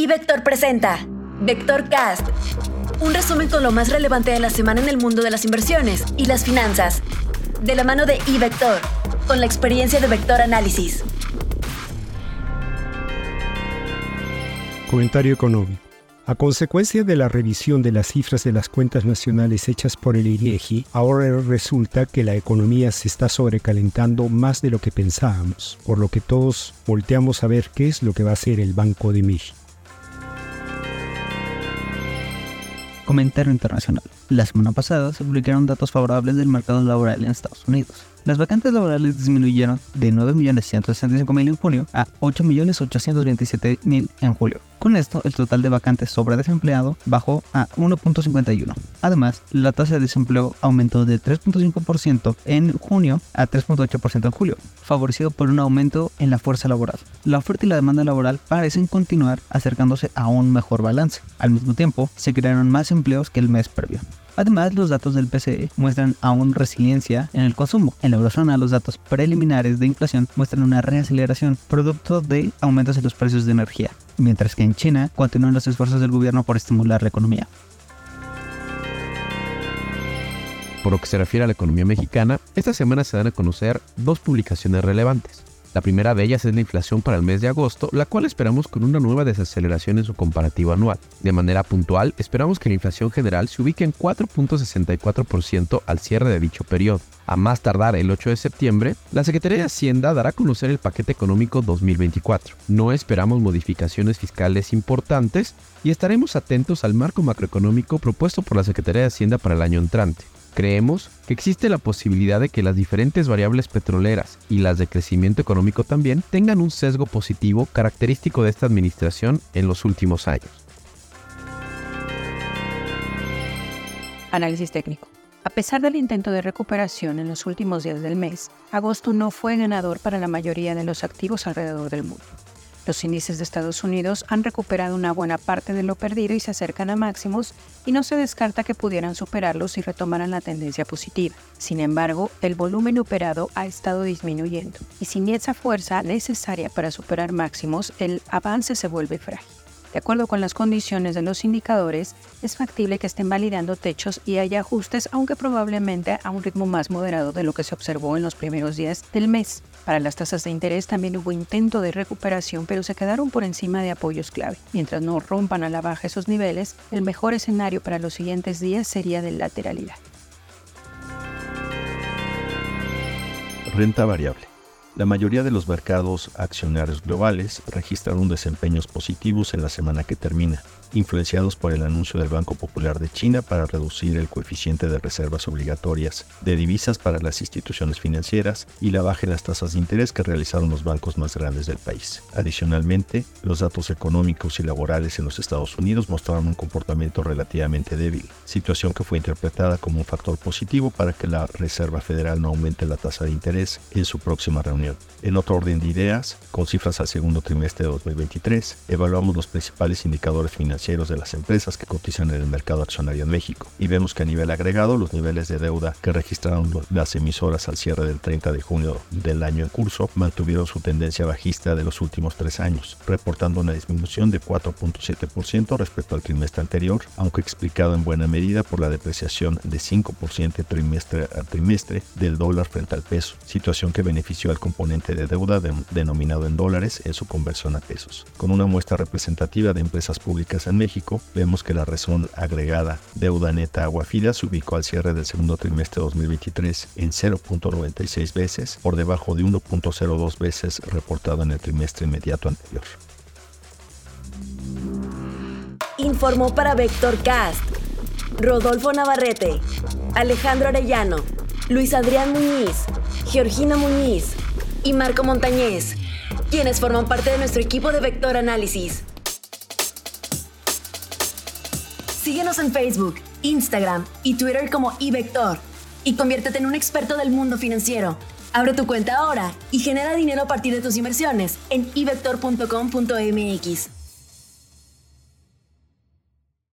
Y Vector presenta Vector Cast, un resumen con lo más relevante de la semana en el mundo de las inversiones y las finanzas, de la mano de iVector, con la experiencia de Vector Análisis. Comentario económico. A consecuencia de la revisión de las cifras de las cuentas nacionales hechas por el INEGI, ahora resulta que la economía se está sobrecalentando más de lo que pensábamos, por lo que todos volteamos a ver qué es lo que va a hacer el Banco de México. Comentario internacional. La semana pasada se publicaron datos favorables del mercado laboral en Estados Unidos. Las vacantes laborales disminuyeron de 9.165.000 en junio a 8.827.000 en julio. Con esto, el total de vacantes sobre desempleado bajó a 1.51. Además, la tasa de desempleo aumentó de 3.5% en junio a 3.8% en julio, favorecido por un aumento en la fuerza laboral. La oferta y la demanda laboral parecen continuar acercándose a un mejor balance. Al mismo tiempo, se crearon más empleos que el mes previo. Además, los datos del PCE muestran aún resiliencia en el consumo. En la eurozona, los datos preliminares de inflación muestran una reaceleración producto de aumentos en los precios de energía, mientras que en China continúan los esfuerzos del gobierno por estimular la economía. Por lo que se refiere a la economía mexicana, esta semana se dan a conocer dos publicaciones relevantes. La primera de ellas es la inflación para el mes de agosto, la cual esperamos con una nueva desaceleración en su comparativo anual. De manera puntual, esperamos que la inflación general se ubique en 4.64% al cierre de dicho periodo. A más tardar el 8 de septiembre, la Secretaría de Hacienda dará a conocer el paquete económico 2024. No esperamos modificaciones fiscales importantes y estaremos atentos al marco macroeconómico propuesto por la Secretaría de Hacienda para el año entrante. Creemos que existe la posibilidad de que las diferentes variables petroleras y las de crecimiento económico también tengan un sesgo positivo característico de esta administración en los últimos años. Análisis técnico. A pesar del intento de recuperación en los últimos días del mes, agosto no fue ganador para la mayoría de los activos alrededor del mundo. Los índices de Estados Unidos han recuperado una buena parte de lo perdido y se acercan a máximos y no se descarta que pudieran superarlos si retomaran la tendencia positiva. Sin embargo, el volumen operado ha estado disminuyendo y sin esa fuerza necesaria para superar máximos, el avance se vuelve frágil. De acuerdo con las condiciones de los indicadores, es factible que estén validando techos y haya ajustes, aunque probablemente a un ritmo más moderado de lo que se observó en los primeros días del mes. Para las tasas de interés también hubo intento de recuperación, pero se quedaron por encima de apoyos clave. Mientras no rompan a la baja esos niveles, el mejor escenario para los siguientes días sería de lateralidad. Renta variable. La mayoría de los mercados accionarios globales registraron desempeños positivos en la semana que termina, influenciados por el anuncio del Banco Popular de China para reducir el coeficiente de reservas obligatorias de divisas para las instituciones financieras y la baja en las tasas de interés que realizaron los bancos más grandes del país. Adicionalmente, los datos económicos y laborales en los Estados Unidos mostraron un comportamiento relativamente débil, situación que fue interpretada como un factor positivo para que la Reserva Federal no aumente la tasa de interés en su próxima reunión. En otro orden de ideas, con cifras al segundo trimestre de 2023, evaluamos los principales indicadores financieros de las empresas que cotizan en el mercado accionario en México. Y vemos que a nivel agregado, los niveles de deuda que registraron las emisoras al cierre del 30 de junio del año en curso mantuvieron su tendencia bajista de los últimos tres años, reportando una disminución de 4.7% respecto al trimestre anterior, aunque explicado en buena medida por la depreciación de 5% trimestre a trimestre del dólar frente al peso, situación que benefició al componente de deuda denominado en dólares en su conversión a pesos. Con una muestra representativa de empresas públicas en México, vemos que la razón agregada deuda neta agua fida se ubicó al cierre del segundo trimestre de 2023 en 0.96 veces, por debajo de 1.02 veces reportado en el trimestre inmediato anterior. Informó para Vector Cast Rodolfo Navarrete, Alejandro Arellano, Luis Adrián Muñiz, Georgina Muñiz y Marco Montañez, quienes forman parte de nuestro equipo de Vector Análisis. Síguenos en Facebook, Instagram y Twitter como iVector y conviértete en un experto del mundo financiero. Abre tu cuenta ahora y genera dinero a partir de tus inversiones en ivector.com.mx.